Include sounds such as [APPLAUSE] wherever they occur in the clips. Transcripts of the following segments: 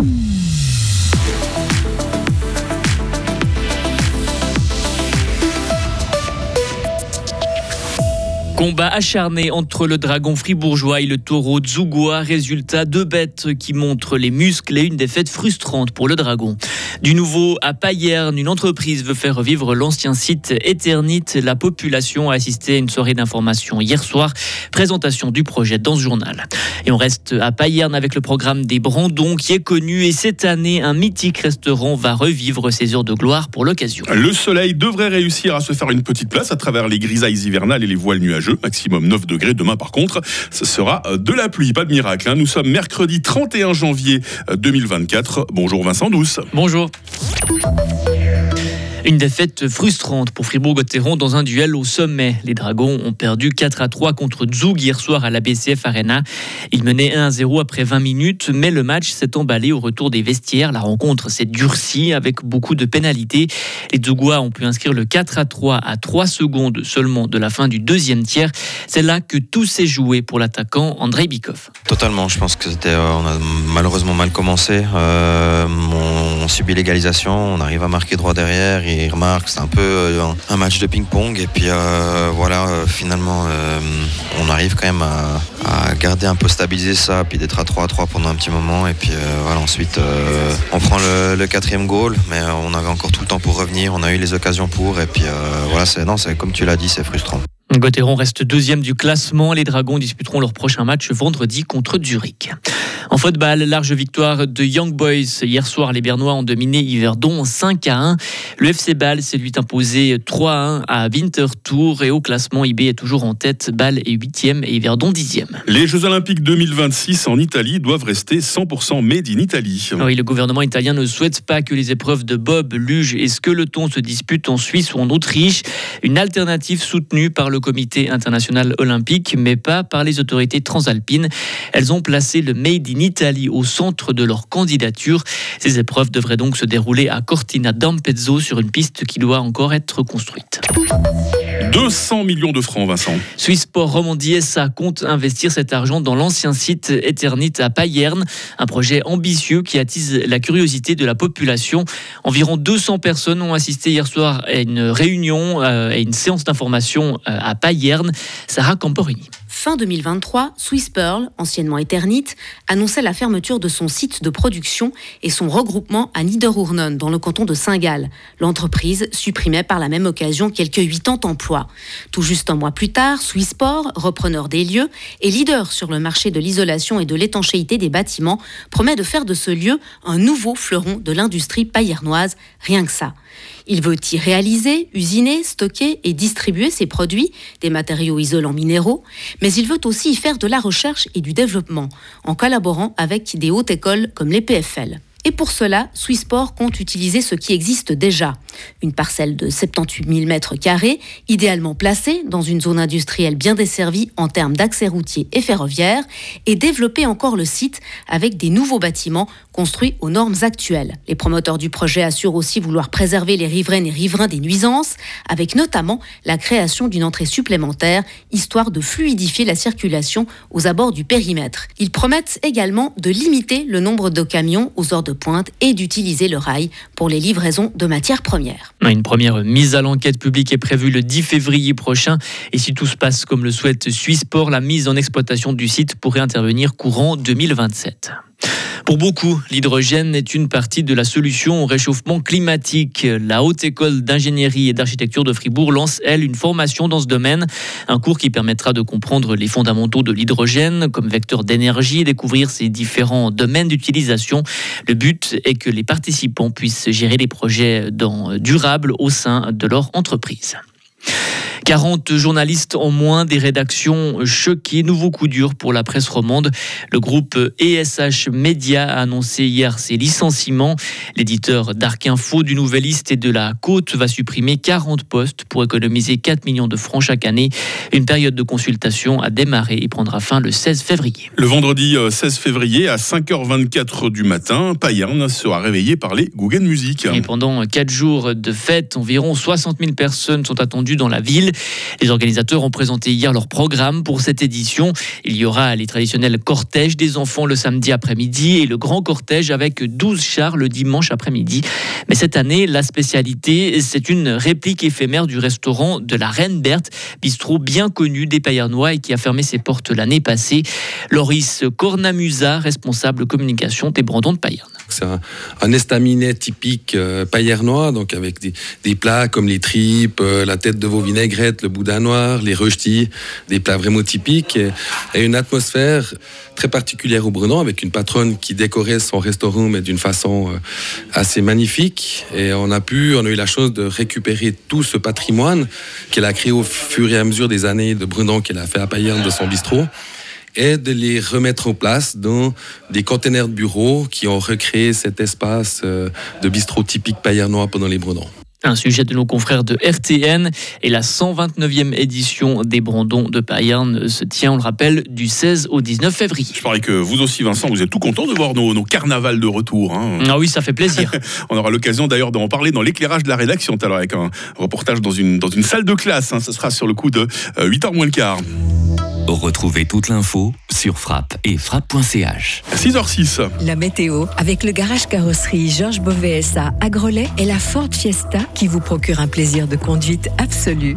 Mm-hmm. Combat acharné entre le dragon fribourgeois et le taureau Zougoua. Résultat, deux bêtes qui montrent les muscles et une défaite frustrante pour le dragon. Du nouveau, à Payerne, une entreprise veut faire revivre l'ancien site Eternit. La population a assisté à une soirée d'information hier soir. Présentation du projet dans ce journal. Et on reste à Payerne avec le programme des Brandons qui est connu. Et cette année, un mythique restaurant va revivre ses heures de gloire pour l'occasion. Le soleil devrait réussir à se faire une petite place à travers les grisailles hivernales et les voiles nuageux maximum 9 degrés. Demain, par contre, ce sera euh, de la pluie, pas de miracle. Hein. Nous sommes mercredi 31 janvier 2024. Euh, Bonjour Vincent Douce. Bonjour. Une défaite frustrante pour Fribourg-Gotteron dans un duel au sommet. Les Dragons ont perdu 4 à 3 contre Zug hier soir à la BCF Arena. Ils menaient 1 à 0 après 20 minutes, mais le match s'est emballé au retour des vestiaires. La rencontre s'est durcie avec beaucoup de pénalités. Les Zugois ont pu inscrire le 4 à 3 à 3 secondes seulement de la fin du deuxième tiers. C'est là que tout s'est joué pour l'attaquant Andrei Bikov. Totalement, je pense que c'était, euh, on a malheureusement mal commencé. Euh, on, subit l'égalisation, on arrive à marquer droit derrière il remarque, c'est un peu euh, un match de ping-pong. Et puis euh, voilà, euh, finalement, on arrive quand même à, garder un peu stabiliser ça, puis d'être à 3 à 3 pendant un petit moment. Et puis voilà, ensuite, on prend le, quatrième goal, mais on avait encore tout le temps pour revenir. On a eu les occasions pour. Et puis voilà, c'est, non, c'est comme tu l'as dit, c'est frustrant. Gauthieron reste deuxième du classement. Les Dragons disputeront leur prochain match vendredi contre Zurich. En football, large victoire de Young Boys. Hier soir, les Bernois ont dominé Yverdon 5 à 1. Le FC Bâle s'est lui imposé 3 à 1 à Winterthur et au classement, IB est toujours en tête. Bâle est 8e et Yverdon 10e. Les Jeux Olympiques 2026 en Italie doivent rester 100% made in Italy. Oui, le gouvernement italien ne souhaite pas que les épreuves de bob, luge et skeleton se disputent en Suisse ou en Autriche. Une alternative soutenue par le comité international olympique, mais pas par les autorités transalpines. Elles ont placé le Made in Italy au centre de leur candidature. Ces épreuves devraient donc se dérouler à Cortina d'Ampezzo sur une piste qui doit encore être construite. 200 millions de francs, Vincent. Swissport Romandie SA compte investir cet argent dans l'ancien site Eternit à Payerne, un projet ambitieux qui attise la curiosité de la population. Environ 200 personnes ont assisté hier soir à une réunion, euh, à une séance d'information euh, à Payerne. Sarah Camporini. Fin 2023, Swiss Pearl, anciennement Eternit, annonçait la fermeture de son site de production et son regroupement à Niederurnen, dans le canton de Saint-Gall. L'entreprise supprimait par la même occasion quelques 80 emplois. Tout juste un mois plus tard, Swissport, repreneur des lieux et leader sur le marché de l'isolation et de l'étanchéité des bâtiments, promet de faire de ce lieu un nouveau fleuron de l'industrie paillernoise, rien que ça. Il veut y réaliser, usiner, stocker et distribuer ses produits, des matériaux isolants minéraux, mais il veut aussi y faire de la recherche et du développement, en collaborant avec des hautes écoles comme les PFL. Et pour cela, Swissport compte utiliser ce qui existe déjà. Une parcelle de 78 000 mètres carrés, idéalement placée dans une zone industrielle bien desservie en termes d'accès routier et ferroviaire, et développer encore le site avec des nouveaux bâtiments construits aux normes actuelles. Les promoteurs du projet assurent aussi vouloir préserver les riveraines et riverains des nuisances, avec notamment la création d'une entrée supplémentaire, histoire de fluidifier la circulation aux abords du périmètre. Ils promettent également de limiter le nombre de camions aux heures pointe et d'utiliser le rail pour les livraisons de matières premières. Une première mise à l'enquête publique est prévue le 10 février prochain et si tout se passe comme le souhaite Swissport, la mise en exploitation du site pourrait intervenir courant 2027. Pour beaucoup, l'hydrogène est une partie de la solution au réchauffement climatique. La Haute École d'ingénierie et d'architecture de Fribourg lance, elle, une formation dans ce domaine. Un cours qui permettra de comprendre les fondamentaux de l'hydrogène comme vecteur d'énergie et découvrir ses différents domaines d'utilisation. Le but est que les participants puissent gérer les projets durables au sein de leur entreprise. 40 journalistes en moins, des rédactions choquées. Nouveau coup dur pour la presse romande. Le groupe ESH Media a annoncé hier ses licenciements. L'éditeur d'Arc Info, du Nouvelliste et de la Côte va supprimer 40 postes pour économiser 4 millions de francs chaque année. Une période de consultation a démarré et prendra fin le 16 février. Le vendredi 16 euh, février à 5h24 du matin, Payerne sera réveillé par les Guggen Music. Et pendant 4 jours de fête, environ 60 000 personnes sont attendues dans la ville. Les organisateurs ont présenté hier leur programme pour cette édition. Il y aura les traditionnels cortèges des enfants le samedi après-midi et le grand cortège avec 12 chars le dimanche après-midi. Mais cette année, la spécialité, c'est une réplique éphémère du restaurant de la Reine Berthe, bistrot bien connu des Payernois et qui a fermé ses portes l'année passée. Loris Cornamusa, responsable communication des Brandons de Payerne. C'est un, estaminet typique euh, payernois, donc avec des, plats comme les tripes, euh, la tête de veau vinaigrette, le boudin noir, les röstis, des plats vraiment typiques, et, une atmosphère très particulière au Brunon, avec une patronne qui décorait son restaurant, mais d'une façon euh, assez magnifique. Et on a pu, on a eu la chance de récupérer tout ce patrimoine qu'elle a créé au fur et à mesure des années de Brunon qu'elle a fait à Payerne de son bistrot et de les remettre en place dans des containers de bureaux qui ont recréé cet espace euh, de bistrot typique payernois pendant les Brandons. Un sujet de nos confrères de RTN et la 129e édition des Brandons de Payerne se tient, on le rappelle, du 16 au 19 février. Je parie que vous aussi, Vincent, vous êtes tout content de voir nos, carnavals de retour. Hein. Ah oui, ça fait plaisir. [LAUGHS] on aura l'occasion d'ailleurs d'en parler dans l'éclairage de la rédaction, alors avec un reportage dans une, dans une salle de classe. Hein. Ce sera sur le coup de 8h euh, moins le quart. Retrouvez toute l'info sur frappe et frappe.ch. 6h06. La météo avec le garage carrosserie Georges Beauvais à Grelais et la Ford Fiesta qui vous procure un plaisir de conduite absolu.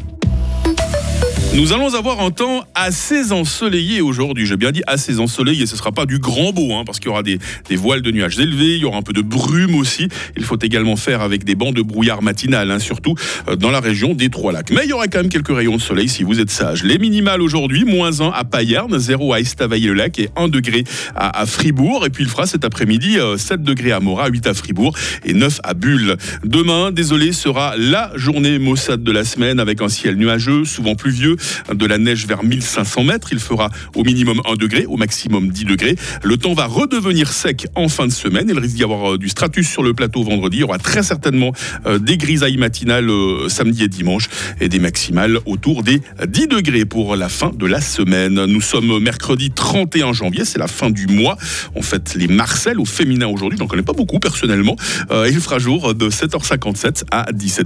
Nous allons avoir un temps assez ensoleillé aujourd'hui. J'ai bien dit assez ensoleillé. Ce ne sera pas du grand beau, hein, parce qu'il y aura des, voiles de nuages élevés, il y aura un peu de brume aussi. Il faut également faire avec des bancs de brouillard matinal, hein, surtout euh, dans la région des Trois-Lacs. Mais il y aura quand même quelques rayons de soleil si vous êtes sage. Les minimales aujourd'hui, moins 1 à Payerne, 0 à Estavayer-le-Lac et 1 degré à, Fribourg. Et puis il fera cet après-midi 7 euh, degrés à Morat, 8 à Fribourg et 9 à Bulle. Demain, désolé, sera la journée maussade de la semaine avec un ciel nuageux, souvent pluvieux de la neige vers 1500 mètres. Il fera au minimum 1 degré, au maximum 10 degrés. Le temps va redevenir sec en fin de semaine. Il risque d'y avoir euh, du stratus sur le plateau vendredi. Il y aura très certainement euh, des grisailles matinales euh, samedi et dimanche et des maximales autour des 10 degrés pour la fin de la semaine. Nous sommes mercredi 31 janvier, c'est la fin du mois. On fête les Marcel au féminin aujourd'hui. J'en connais pas beaucoup personnellement. il fera jour de 7h57 à 17h.